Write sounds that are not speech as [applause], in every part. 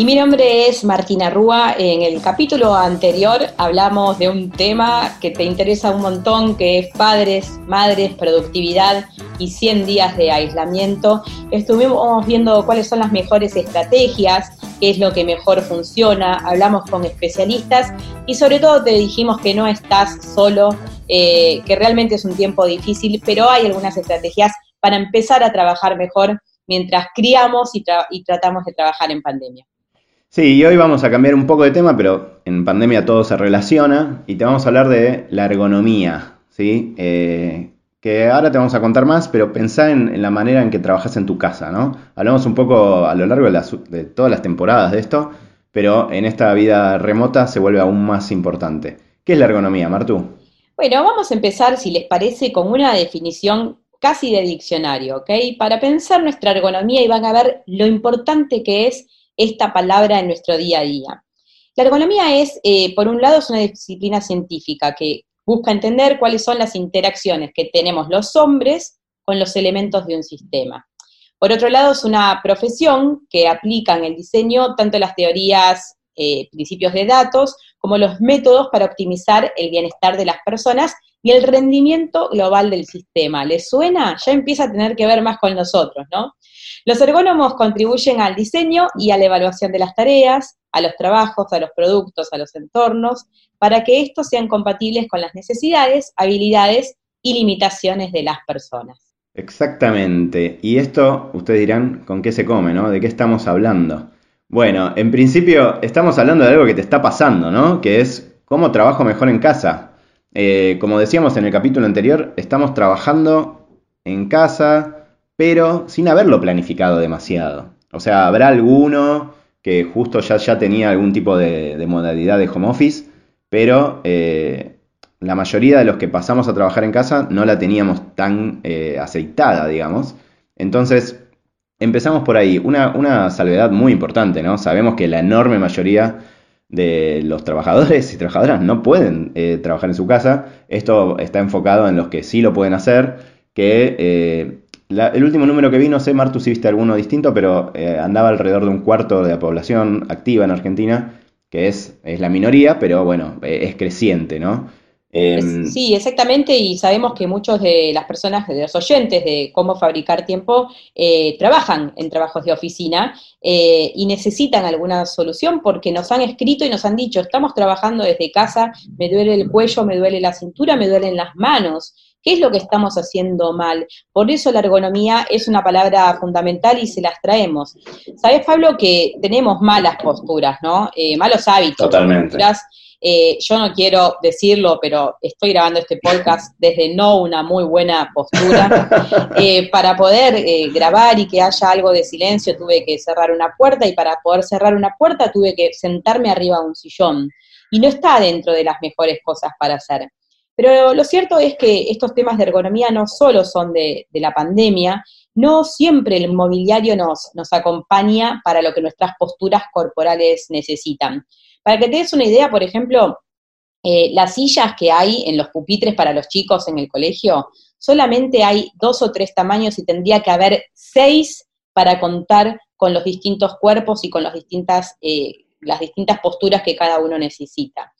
Y mi nombre es Martina Rúa. En el capítulo anterior hablamos de un tema que te interesa un montón, que es padres, madres, productividad y 100 días de aislamiento. Estuvimos viendo cuáles son las mejores estrategias qué es lo que mejor funciona, hablamos con especialistas y sobre todo te dijimos que no estás solo, eh, que realmente es un tiempo difícil, pero hay algunas estrategias para empezar a trabajar mejor mientras criamos y, tratamos de trabajar en pandemia. Sí, y hoy vamos a cambiar un poco de tema, pero en pandemia todo se relaciona y te vamos a hablar de la ergonomía, ¿sí? Eh, que ahora te vamos a contar más, pero pensá en, la manera en que trabajas en tu casa, ¿no? Hablamos un poco a lo largo de, todas las temporadas de esto, pero en esta vida remota se vuelve aún más importante. ¿Qué es la ergonomía, Martú? Bueno, vamos a empezar, si les parece, con una definición casi de diccionario, ¿ok? Para pensar nuestra ergonomía y van a ver lo importante que es esta palabra en nuestro día a día. La ergonomía es, eh, por un lado, es una disciplina científica que busca entender cuáles son las interacciones que tenemos los hombres con los elementos de un sistema. Por otro lado, es una profesión que aplica en el diseño tanto las teorías, eh, principios de datos, como los métodos para optimizar el bienestar de las personas y el rendimiento global del sistema. ¿Les suena? Ya empieza a tener que ver más con nosotros, ¿no? Los ergónomos contribuyen al diseño y a la evaluación de las tareas, a los trabajos, a los productos, a los entornos, para que estos sean compatibles con las necesidades, habilidades y limitaciones de las personas. Exactamente. Y esto, ustedes dirán, ¿con qué se come, no? ¿De qué estamos hablando? Bueno, en principio estamos hablando de algo que te está pasando, ¿no? Que es cómo trabajo mejor en casa. Eh, como decíamos en el capítulo anterior, estamos trabajando en casa, pero sin haberlo planificado demasiado. O sea, habrá alguno que justo ya, ya tenía algún tipo de, modalidad de home office, pero eh, la mayoría de los que pasamos a trabajar en casa no la teníamos tan eh, aceitada, digamos. Entonces, empezamos por ahí. Una, una, salvedad muy importante, ¿no? Sabemos que la enorme mayoría de los trabajadores y trabajadoras no pueden eh, trabajar en su casa. Esto está enfocado en los que sí lo pueden hacer, que el último número que vi, no sé, Martu, si viste alguno distinto, pero eh, andaba alrededor de un cuarto de la población activa en Argentina, que es, es la minoría, pero bueno, eh, es creciente, ¿no? Em, sí, exactamente, y sabemos que muchos de las personas, de los oyentes de cómo fabricar tiempo, eh, trabajan en trabajos de oficina y necesitan alguna solución porque nos han escrito y nos han dicho, estamos trabajando desde casa, me duele el cuello, me duele la cintura, me duelen las manos. ¿Qué es lo que estamos haciendo mal? Por eso la ergonomía es una palabra fundamental y se las traemos. Sabes, Pablo, que tenemos malas posturas, ¿no? Eh, malos hábitos. Totalmente. Eh, yo no quiero decirlo, pero estoy grabando este podcast desde no una muy buena postura. [laughs] Eh, para poder grabar y que haya algo de silencio tuve que cerrar una puerta y para poder cerrar una puerta tuve que sentarme arriba de un sillón. Y no está dentro de las mejores cosas para hacer. Pero lo cierto es que estos temas de ergonomía no solo son de, la pandemia, no siempre el mobiliario nos, acompaña para lo que nuestras posturas corporales necesitan. Para que te des una idea, por ejemplo, eh, las sillas que hay en los pupitres para los chicos en el colegio, solamente hay dos o tres tamaños y tendría que haber seis para contar con los distintos cuerpos y con las distintas, eh, las distintas posturas que cada uno necesita.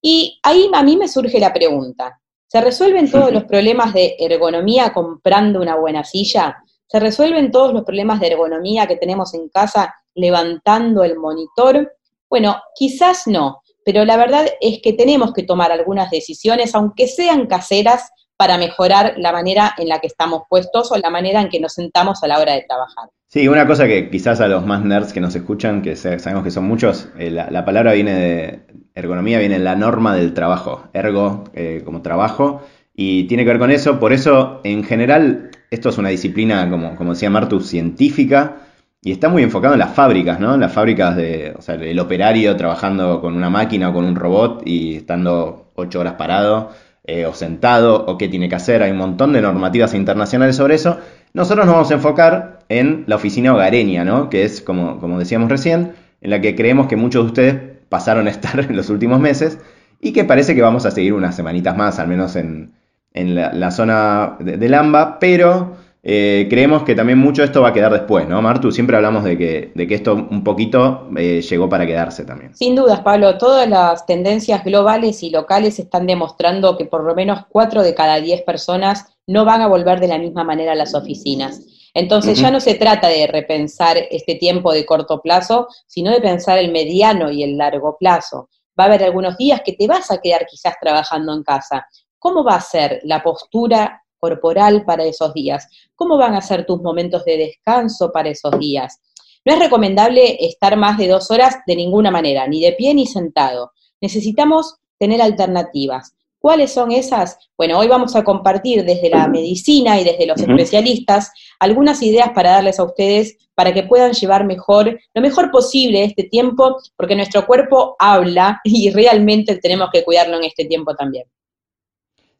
Y ahí a mí me surge la pregunta, ¿se resuelven todos los problemas de ergonomía comprando una buena silla? ¿Se resuelven todos los problemas de ergonomía que tenemos en casa levantando el monitor? Bueno, quizás no, pero la verdad es que tenemos que tomar algunas decisiones, aunque sean caseras, para mejorar la manera en la que estamos puestos o la manera en que nos sentamos a la hora de trabajar. Sí, una cosa que quizás a los más nerds que nos escuchan, que sabemos que son muchos, eh, la, palabra viene de ergonomía, viene de la norma del trabajo, ergo eh, como trabajo, y tiene que ver con eso, por eso en general esto es una disciplina, como, como decía Martu, científica, y está muy enfocado en las fábricas, ¿no? En las fábricas de, o sea, el operario trabajando con una máquina o con un robot y estando ocho horas parado eh, o sentado o qué tiene que hacer. Hay un montón de normativas internacionales sobre eso. Nosotros nos vamos a enfocar en la oficina hogareña, ¿no? Que es, como, como decíamos recién, en la que creemos que muchos de ustedes pasaron a estar [laughs] en los últimos meses y que parece que vamos a seguir unas semanitas más, al menos en, la, zona de, de Lamba, pero eh, creemos que también mucho de esto va a quedar después, ¿no, Martu? Siempre hablamos de que, de que esto un poquito eh, llegó para quedarse también. Sin dudas, Pablo, todas las tendencias globales y locales están demostrando que por lo menos cuatro de cada diez personas no van a volver de la misma manera a las oficinas. Entonces ya no se trata de repensar este tiempo de corto plazo, sino de pensar el mediano y el largo plazo. Va a haber algunos días que te vas a quedar quizás trabajando en casa. ¿Cómo va a ser la postura corporal para esos días? ¿Cómo van a ser tus momentos de descanso para esos días? No es recomendable estar más de dos horas de ninguna manera, ni de pie ni sentado. Necesitamos tener alternativas. ¿Cuáles son esas? Bueno, hoy vamos a compartir desde la medicina y desde los especialistas algunas ideas para darles a ustedes para que puedan llevar mejor, lo mejor posible este tiempo, porque nuestro cuerpo habla y realmente tenemos que cuidarlo en este tiempo también.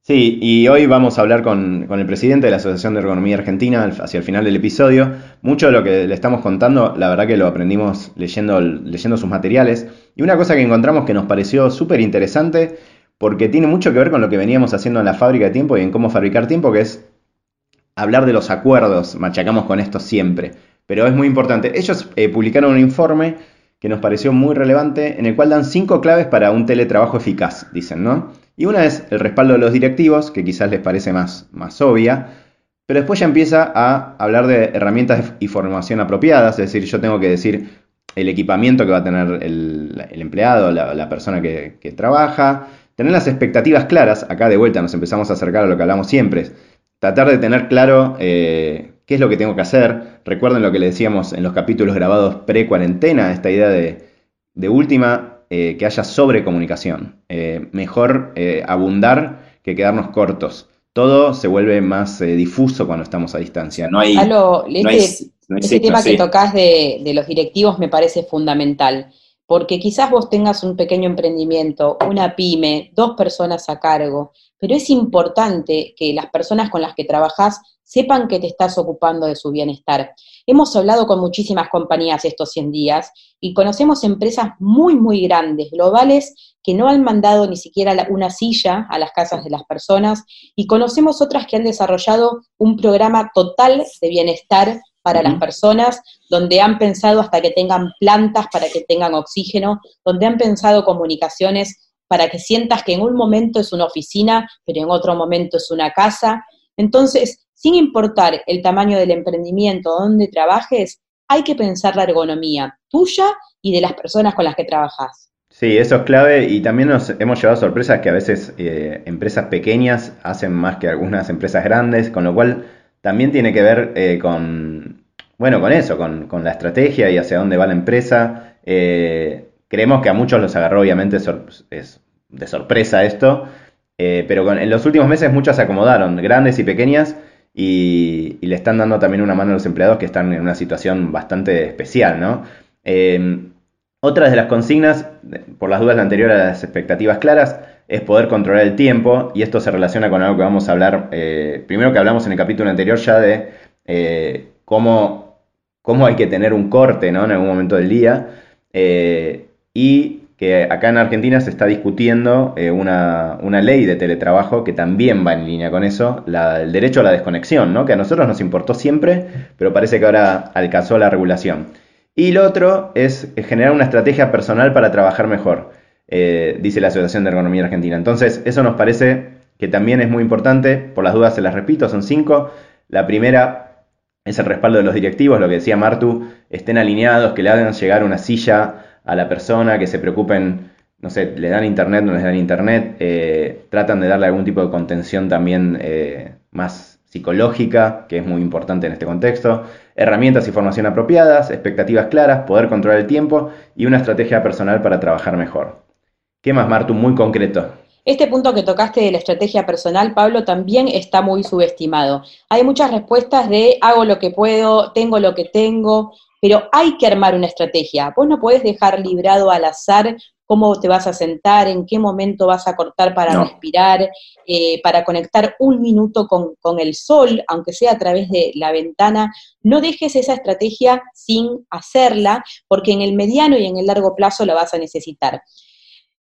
Sí, y hoy vamos a hablar con, el presidente de la Asociación de Ergonomía Argentina hacia el final del episodio. Mucho de lo que le estamos contando, la verdad que lo aprendimos leyendo, leyendo sus materiales. Y una cosa que encontramos que nos pareció súper interesante, porque tiene mucho que ver con lo que veníamos haciendo en la fábrica de tiempo y en cómo fabricar tiempo, que es hablar de los acuerdos. Machacamos con esto siempre, pero es muy importante. Ellos eh, publicaron un informe que nos pareció muy relevante, en el cual dan cinco claves para un teletrabajo eficaz, dicen, ¿no? Y una es el respaldo de los directivos, que quizás les parece más, más obvia, pero después ya empieza a hablar de herramientas y formación apropiadas, es decir, yo tengo que decir el equipamiento que va a tener el, empleado, la, persona que, trabaja, tener las expectativas claras, acá de vuelta nos empezamos a acercar a lo que hablamos siempre, tratar de tener claro eh, qué es lo que tengo que hacer, recuerden lo que le decíamos en los capítulos grabados pre-cuarentena, esta idea de, de última, eh, que haya sobrecomunicación. Eh, mejor eh, abundar que quedarnos cortos. Todo se vuelve más difuso cuando estamos a distancia. No hay, este, tema que tocas de, de los directivos me parece fundamental porque quizás vos tengas un pequeño emprendimiento, una pyme, dos personas a cargo, pero es importante que las personas con las que trabajas sepan que te estás ocupando de su bienestar. Hemos hablado con muchísimas compañías estos 100 días y conocemos empresas muy, muy grandes, globales, que no han mandado ni siquiera una silla a las casas de las personas y conocemos otras que han desarrollado un programa total de bienestar para las personas, donde han pensado hasta que tengan plantas para que tengan oxígeno, donde han pensado comunicaciones para que sientas que en un momento es una oficina, pero en otro momento es una casa. Entonces, sin importar el tamaño del emprendimiento donde trabajes, hay que pensar la ergonomía tuya y de las personas con las que trabajas. Sí, eso es clave y también nos hemos llevado sorpresas que a veces eh, empresas pequeñas hacen más que algunas empresas grandes, con lo cual también tiene que ver eh, con, bueno, con eso, con, la estrategia y hacia dónde va la empresa. Eh, creemos que a muchos los agarró obviamente de sorpresa esto, pero en los últimos meses muchas se acomodaron, grandes y pequeñas, y, le están dando también una mano a los empleados que están en una situación bastante especial, ¿no? Em, otra de las consignas, por las dudas la anterior a las expectativas claras, es poder controlar el tiempo y esto se relaciona con algo que vamos a hablar, eh, primero que hablamos en el capítulo anterior ya de eh, cómo, cómo, hay que tener un corte ¿no? en algún momento del día eh, y que acá en Argentina se está discutiendo eh, una, ley de teletrabajo que también va en línea con eso, el derecho a la desconexión, ¿no? que a nosotros nos importó siempre, pero parece que ahora alcanzó la regulación. Y lo otro es generar una estrategia personal para trabajar mejor, eh, dice la Asociación de Ergonomía Argentina. Entonces, eso nos parece que también es muy importante, por las dudas se las repito, son cinco. La primera es el respaldo de los directivos, lo que decía Martu, estén alineados, que le hagan llegar una silla a la persona, que se preocupen, no sé, le dan internet, no les dan internet, eh, tratan de darle algún tipo de contención también eh, más psicológica, que es muy importante en este contexto, herramientas y formación apropiadas, expectativas claras, poder controlar el tiempo y una estrategia personal para trabajar mejor. ¿Qué más, Martu? Muy concreto. Este punto que tocaste de la estrategia personal, Pablo, también está muy subestimado. Hay muchas respuestas de hago lo que puedo, tengo lo que tengo, pero hay que armar una estrategia. Vos no podés dejar librado al azar cómo te vas a sentar, en qué momento vas a cortar para respirar, eh, para conectar un minuto con, con, el sol, aunque sea a través de la ventana. No dejes esa estrategia sin hacerla, porque en el mediano y en el largo plazo la vas a necesitar.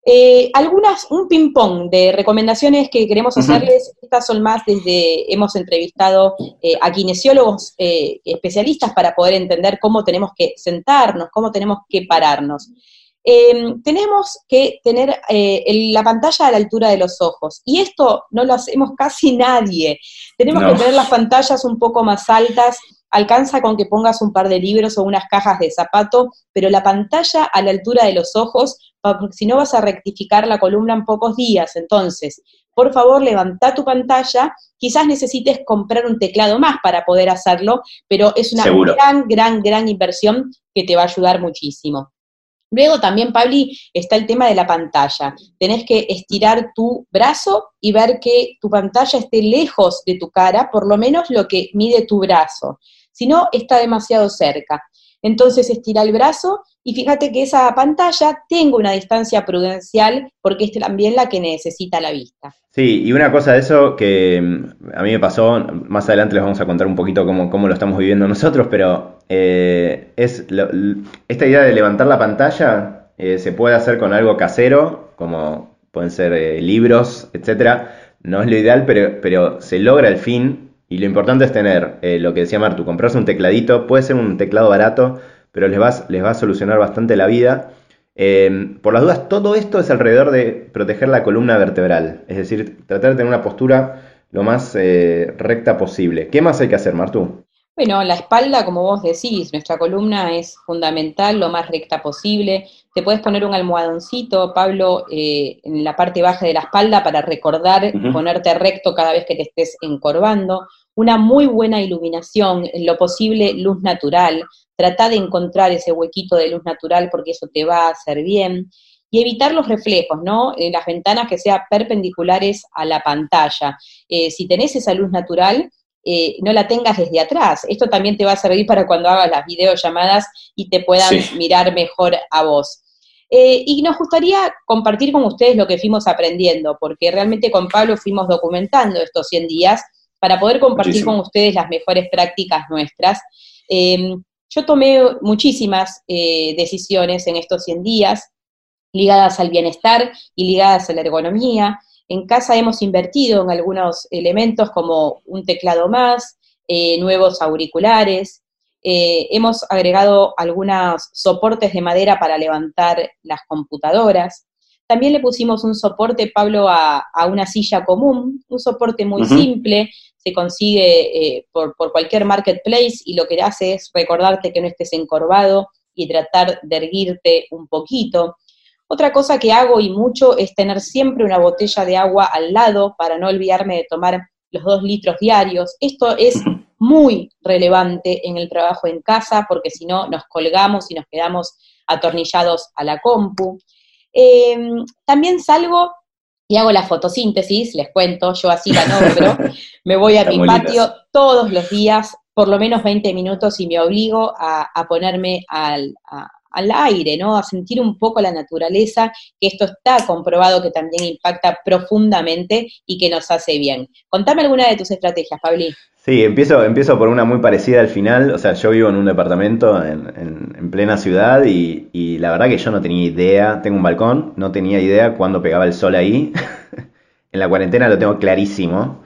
Eh, algunas, un ping-pong de recomendaciones que queremos hacerles, estas son más desde, hemos entrevistado eh, a kinesiólogos eh, especialistas para poder entender cómo tenemos que sentarnos, cómo tenemos que pararnos. Em, tenemos que tener la pantalla a la altura de los ojos, y esto no lo hacemos [laughs] casi nadie. Tenemos que tener las pantallas un poco más altas, alcanza con que pongas un par de libros o unas cajas de zapato, pero la pantalla a la altura de los ojos porque si no vas a rectificar la columna en pocos días. Entonces, por favor, levanta tu pantalla. Quizás necesites comprar un teclado más para poder hacerlo, pero es una gran, gran, gran inversión que te va a ayudar muchísimo. Luego también, Pabli, está el tema de la pantalla. Tenés que estirar tu brazo y ver que tu pantalla esté lejos de tu cara, por lo menos lo que mide tu brazo. Si no, está demasiado cerca. Entonces estira el brazo y fíjate que esa pantalla tenga una distancia prudencial porque es también la que necesita la vista. Sí, y una cosa de eso que mm, a mí me pasó, más adelante les vamos a contar un poquito cómo, cómo lo estamos viviendo nosotros, pero eh, es esta idea de levantar la pantalla eh, se puede hacer con algo casero, como pueden ser eh, libros, etcétera. No es lo ideal, pero, pero se logra el fin y lo importante es tener lo que decía Martu, comprarse un tecladito, puede ser un teclado barato, pero les va, les a solucionar bastante la vida. Eh, por las dudas, todo esto es alrededor de proteger la columna vertebral, es decir, tratar de tener una postura lo más eh, recta posible. ¿Qué más hay que hacer, Martú? Bueno, la espalda, como vos decís, nuestra columna es fundamental, lo más recta posible. Te puedes poner un almohadoncito, Pablo, eh, en la parte baja de la espalda para recordar ponerte recto cada vez que te estés encorvando. Una muy buena iluminación, en lo posible luz natural. Trata de encontrar ese huequito de luz natural porque eso te va a hacer bien. Y evitar los reflejos, ¿no? En las ventanas que sean perpendiculares a la pantalla. Eh, si tenés esa luz natural, eh, no la tengas desde atrás. Esto también te va a servir para cuando hagas las videollamadas y te puedan mirar mejor a vos. Eh, y nos gustaría compartir con ustedes lo que fuimos aprendiendo, porque realmente con Pablo fuimos documentando estos 100 días para poder compartir con ustedes las mejores prácticas nuestras. Yo tomé muchísimas eh, decisiones en estos 100 días ligadas al bienestar y ligadas a la ergonomía. En casa hemos invertido en algunos elementos como un teclado más, eh, nuevos auriculares, eh, hemos agregado algunos soportes de madera para levantar las computadoras. También le pusimos un soporte, Pablo, a, una silla común, un soporte muy simple, se consigue eh, por, cualquier marketplace y lo que hace es recordarte que no estés encorvado y tratar de erguirte un poquito. Otra cosa que hago y mucho es tener siempre una botella de agua al lado para no olvidarme de tomar los dos litros diarios. Esto es muy relevante en el trabajo en casa porque si no nos colgamos y nos quedamos atornillados a la compu. Em, también salgo y hago la fotosíntesis, les cuento, yo así la nombro, [laughs] me voy a mi patio todos los días, por lo menos 20 minutos y me obligo a, ponerme al, al aire, ¿no? A sentir un poco la naturaleza, que esto está comprobado que también impacta profundamente y que nos hace bien. Contame alguna de tus estrategias, Pabli. Sí, empiezo, empiezo por una muy parecida al final. O sea, yo vivo en un departamento en, plena ciudad y, la verdad que yo no tenía idea. Tengo un balcón, no tenía idea cuándo pegaba el sol ahí. [laughs] en la cuarentena lo tengo clarísimo.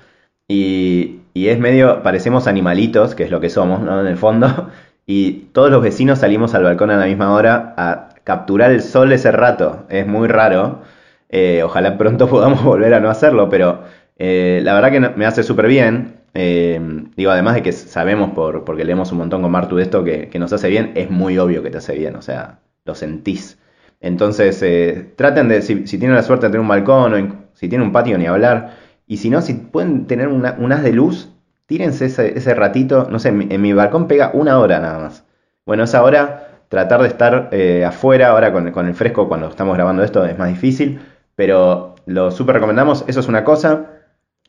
Y, y, es medio, parecemos animalitos, que es lo que somos, ¿no? En el fondo. [laughs] Y todos los vecinos salimos al balcón a la misma hora a capturar el sol ese rato. Es muy raro. Eh, ojalá pronto [laughs] podamos volver a no hacerlo, pero eh, la verdad que me hace súper bien. Eh, digo, además de que sabemos, por, porque leemos un montón con Martu de esto, que, nos hace bien, es muy obvio que te hace bien, o sea, lo sentís. Entonces, eh, traten de, si, tienen la suerte de tener un balcón o si tienen un patio, ni hablar. Y si no, si pueden tener un haz de luz, tírense ese, ese ratito, no sé, en mi, balcón pega una hora nada más. Bueno, esa hora, tratar de estar eh, afuera, ahora con, con el fresco, cuando estamos grabando esto, es más difícil, pero lo súper recomendamos, eso es una cosa.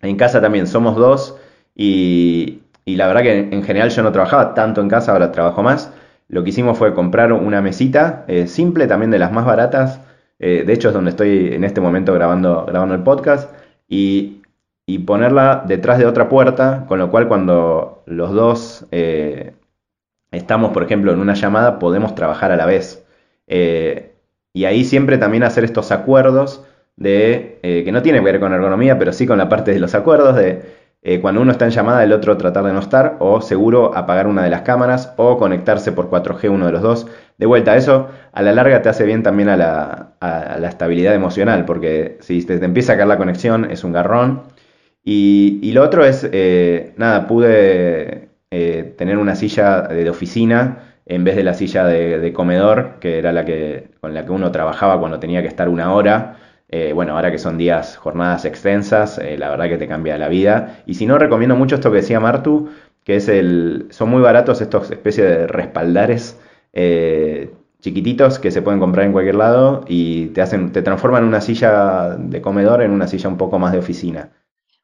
En casa también somos dos. Y, la verdad que en general yo no trabajaba tanto en casa, ahora trabajo más. lo que hicimos fue comprar una mesita eh, simple, también de las más baratas. Eh, de hecho, es donde estoy en este momento grabando, grabando el podcast. Y, ponerla detrás de otra puerta, con lo cual cuando los dos eh, estamos, por ejemplo, en una llamada, podemos trabajar a la vez. y ahí siempre también hacer estos acuerdos de que no tiene que ver con ergonomía, pero sí con la parte de los acuerdos de eh, cuando uno está en llamada, el otro tratar de no estar, o seguro apagar una de las cámaras, o conectarse por 4G uno de los dos. De vuelta, eso a la larga te hace bien también a la, estabilidad emocional, porque si te, empieza a caer la conexión, es un garrón. Y, lo otro es, eh, nada, pude eh, tener una silla de, oficina en vez de la silla de, de, comedor, que era la que, con la que uno trabajaba cuando tenía que estar una hora. Eh, bueno, ahora que son días, jornadas extensas, eh, la verdad que te cambia la vida. Y si no, recomiendo mucho esto que decía Martu, que es el. Son muy baratos estos especies de respaldares eh, chiquititos que se pueden comprar en cualquier lado y te hacen, te transforman una silla de comedor en una silla un poco más de oficina.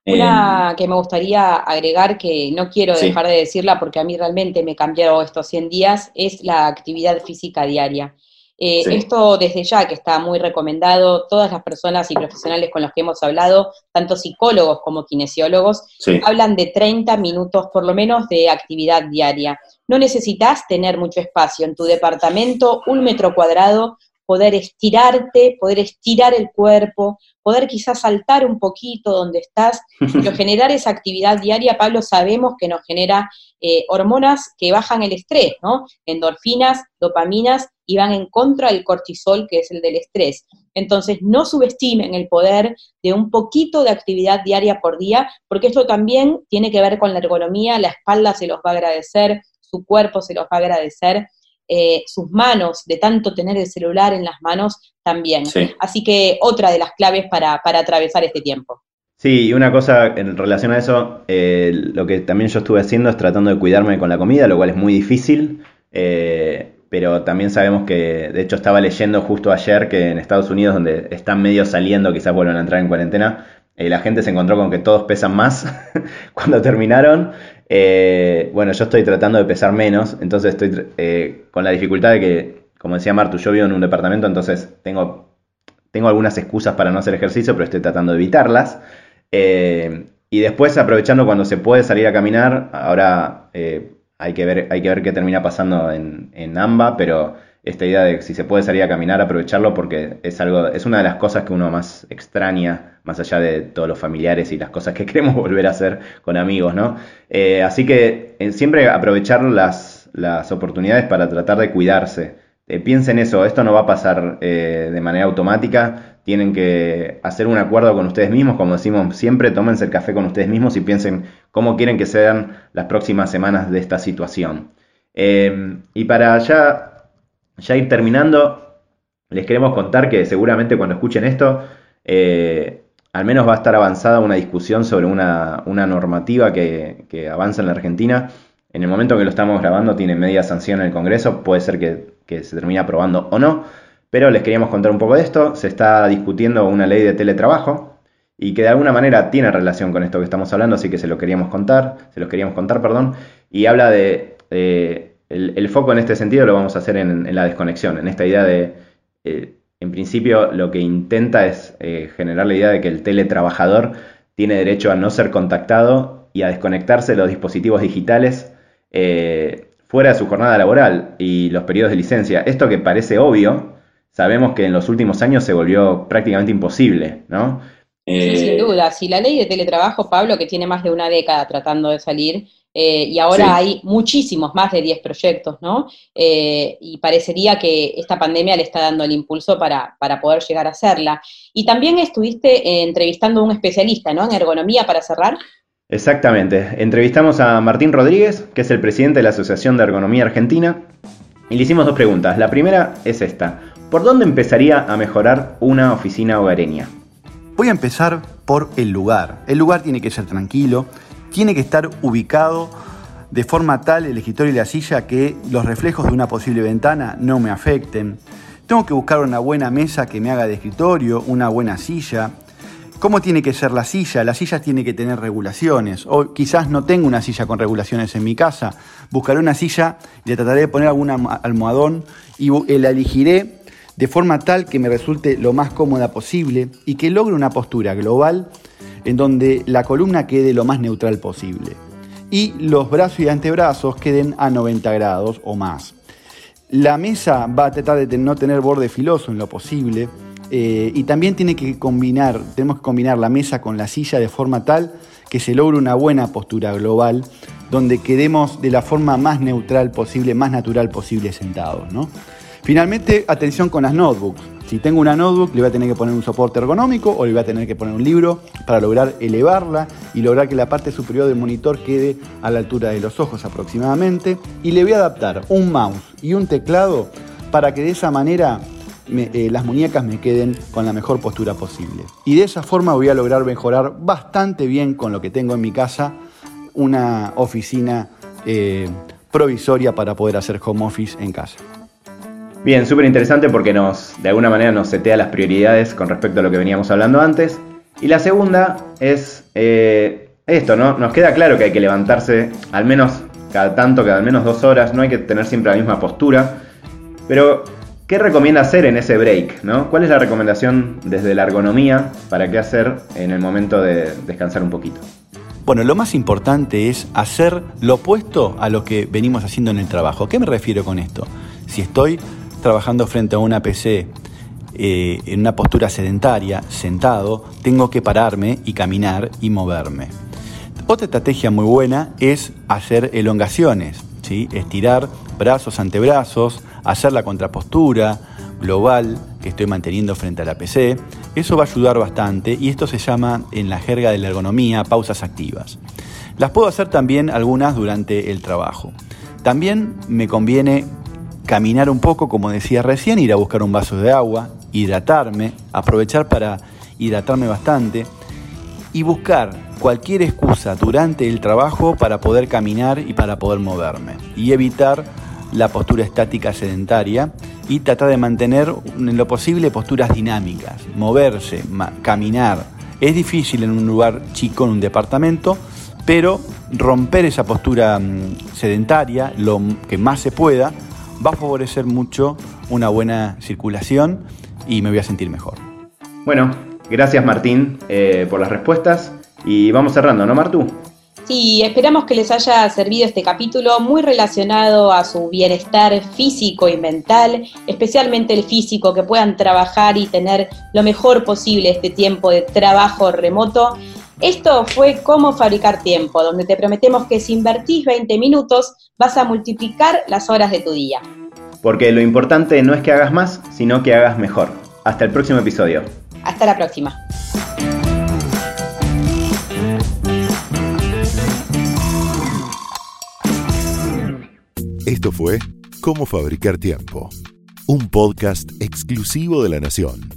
Una que me gustaría agregar, que no quiero dejar de decirla porque a mí realmente me cambió estos 100 días, es la actividad física diaria. Eh, esto desde ya que está muy recomendado, todas las personas y profesionales con los que hemos hablado, tanto psicólogos como kinesiólogos, hablan de 30 minutos por lo menos de actividad diaria. No necesitas tener mucho espacio en tu departamento, un metro cuadrado, poder estirarte, poder estirar el cuerpo, poder quizás saltar un poquito donde estás, [laughs] pero generar esa actividad diaria, Pablo, sabemos que nos genera eh, hormonas que bajan el estrés, ¿no? Endorfinas, dopaminas, y van en contra del cortisol, que es el del estrés. Entonces, no subestimen el poder de un poquito de actividad diaria por día, porque esto también tiene que ver con la ergonomía, la espalda se los va a agradecer, su cuerpo se los va a agradecer, eh, sus manos, de tanto tener el celular en las manos, también. Así que otra de las claves para, atravesar este tiempo. Sí, y una cosa en relación a eso, eh, lo que también yo estuve haciendo es tratando de cuidarme con la comida, lo cual es muy difícil. Eh, pero también sabemos que, de hecho estaba leyendo justo ayer que en Estados Unidos, donde están medio saliendo, quizás vuelvan a entrar en cuarentena, eh, la gente se encontró con que todos pesan más [laughs] cuando terminaron. Eh, bueno, yo estoy tratando de pesar menos, entonces estoy eh, con la dificultad de que, como decía Martu, yo vivo en un departamento, entonces tengo, tengo algunas excusas para no hacer ejercicio, pero estoy tratando de evitarlas. y después, aprovechando cuando se puede salir a caminar, ahora hay que ver, hay que ver qué termina pasando en, en AMBA, pero esta idea de si se puede salir a caminar, aprovecharlo porque es algo, es una de las cosas que uno más extraña, más allá de todos los familiares y las cosas que [laughs] queremos volver a hacer con amigos, ¿no? Eh, así que eh, siempre aprovechar las, las oportunidades para tratar de cuidarse. Eh, piensen eso, esto no va a pasar de manera automática, tienen que hacer un acuerdo con ustedes mismos, como decimos siempre, tómense el café con ustedes mismos y piensen cómo quieren que sean las próximas semanas de esta situación. Eh, y para ya, ya ir terminando, les queremos contar que seguramente cuando escuchen esto, eh, al menos va a estar avanzada una discusión sobre una, normativa que, avanza en la Argentina. En el momento que lo estamos grabando tiene media sanción en el Congreso, puede ser que, que se termine aprobando o no pero les queríamos contar un poco de esto. Se está discutiendo una ley de teletrabajo y que de alguna manera tiene relación con esto que estamos hablando, así que se lo queríamos contar, se los queríamos contar, perdón, y habla de el, foco en este sentido lo vamos a hacer en, la desconexión, en esta idea de, eh, en principio, lo que intenta es eh, generar la idea de que el teletrabajador tiene derecho a no ser contactado y a desconectarse de los dispositivos digitales eh, fuera de su jornada laboral y los periodos de licencia. Esto que parece obvio, sabemos que en los últimos años se volvió prácticamente imposible, ¿no? Sí, sin eh, duda. Si la ley de teletrabajo, Pablo, que tiene más de una década tratando de salir, eh, y ahora hay muchísimos, más de 10 proyectos, ¿no? Eh, y parecería que esta pandemia le está dando el impulso para, para poder llegar a hacerla. Y también estuviste entrevistando a un especialista, ¿no? En ergonomía, para cerrar. Exactamente. Entrevistamos a Martín Rodríguez, que es el presidente de la Asociación de Ergonomía Argentina, y le hicimos dos preguntas. La primera es esta. ¿Por dónde empezaría a mejorar una oficina hogareña? Voy a empezar por el lugar. El lugar tiene que ser tranquilo, tiene que estar ubicado de forma tal el escritorio y la silla que los reflejos de una posible ventana no me afecten. Tengo que buscar una buena mesa que me haga de escritorio, una buena silla. ¿Cómo tiene que ser la silla? La silla tiene que tener regulaciones. O quizás no tengo una silla con regulaciones en mi casa. Buscaré una silla y le trataré de poner algún almohadón y la elegiré de forma tal que me resulte lo más cómoda posible y que logre una postura global en donde la columna quede lo más neutral posible y los brazos y antebrazos queden a 90 grados o más. La mesa va a tratar de no tener borde filoso en lo posible eh, y también tiene que combinar, tenemos que combinar la mesa con la silla de forma tal que se logre una buena postura global donde quedemos de la forma más neutral posible, más natural posible sentados. ¿no? Finalmente, atención con las notebooks. Si tengo una notebook, le voy a tener que poner un soporte ergonómico o le voy a tener que poner un libro para lograr elevarla y lograr que la parte superior del monitor quede a la altura de los ojos aproximadamente. Y le voy a adaptar un mouse y un teclado para que de esa manera eh, las muñecas me queden con la mejor postura posible. Y de esa forma voy a lograr mejorar bastante bien con lo que tengo en mi casa una oficina eh, provisoria para poder hacer home office en casa. Bien, súper interesante porque nos, de alguna manera nos setea las prioridades con respecto a lo que veníamos hablando antes. Y la segunda es eh, esto, ¿no? Nos queda claro que hay que levantarse al menos cada tanto, cada al menos dos horas, no hay que tener siempre la misma postura. Pero, ¿qué recomienda hacer en ese break? ¿no? ¿Cuál es la recomendación desde la ergonomía para qué hacer en el momento de descansar un poquito? Bueno, lo más importante es hacer lo opuesto a lo que venimos haciendo en el trabajo. ¿Qué me refiero con esto? Si estoy trabajando frente a una PC eh, en una postura sedentaria, sentado, tengo que pararme y caminar y moverme. Otra estrategia muy buena es hacer elongaciones, ¿sí? estirar brazos, antebrazos, hacer la contrapostura global que estoy manteniendo frente a la PC. Eso va a ayudar bastante y esto se llama en la jerga de la ergonomía pausas activas. Las puedo hacer también algunas durante el trabajo. También me conviene caminar un poco, como decía recién, ir a buscar un vaso de agua, hidratarme, aprovechar para hidratarme bastante y buscar cualquier excusa durante el trabajo para poder caminar y para poder moverme y evitar la postura estática sedentaria y tratar de mantener en lo posible posturas dinámicas, moverse, caminar. Es difícil en un lugar chico, en un departamento, pero romper esa postura mm, sedentaria lo que más se pueda va a favorecer mucho una buena circulación y me voy a sentir mejor. Bueno, gracias Martín eh, por las respuestas y vamos cerrando, ¿no Martú? Sí, esperamos que les haya servido este capítulo muy relacionado a su bienestar físico y mental, especialmente el físico, que puedan trabajar y tener lo mejor posible este tiempo de trabajo remoto. Esto fue Cómo fabricar tiempo, donde te prometemos que si invertís 20 minutos vas a multiplicar las horas de tu día. Porque lo importante no es que hagas más, sino que hagas mejor. Hasta el próximo episodio. Hasta la próxima. Esto fue Cómo Fabricar Tiempo, un podcast exclusivo de La Nación.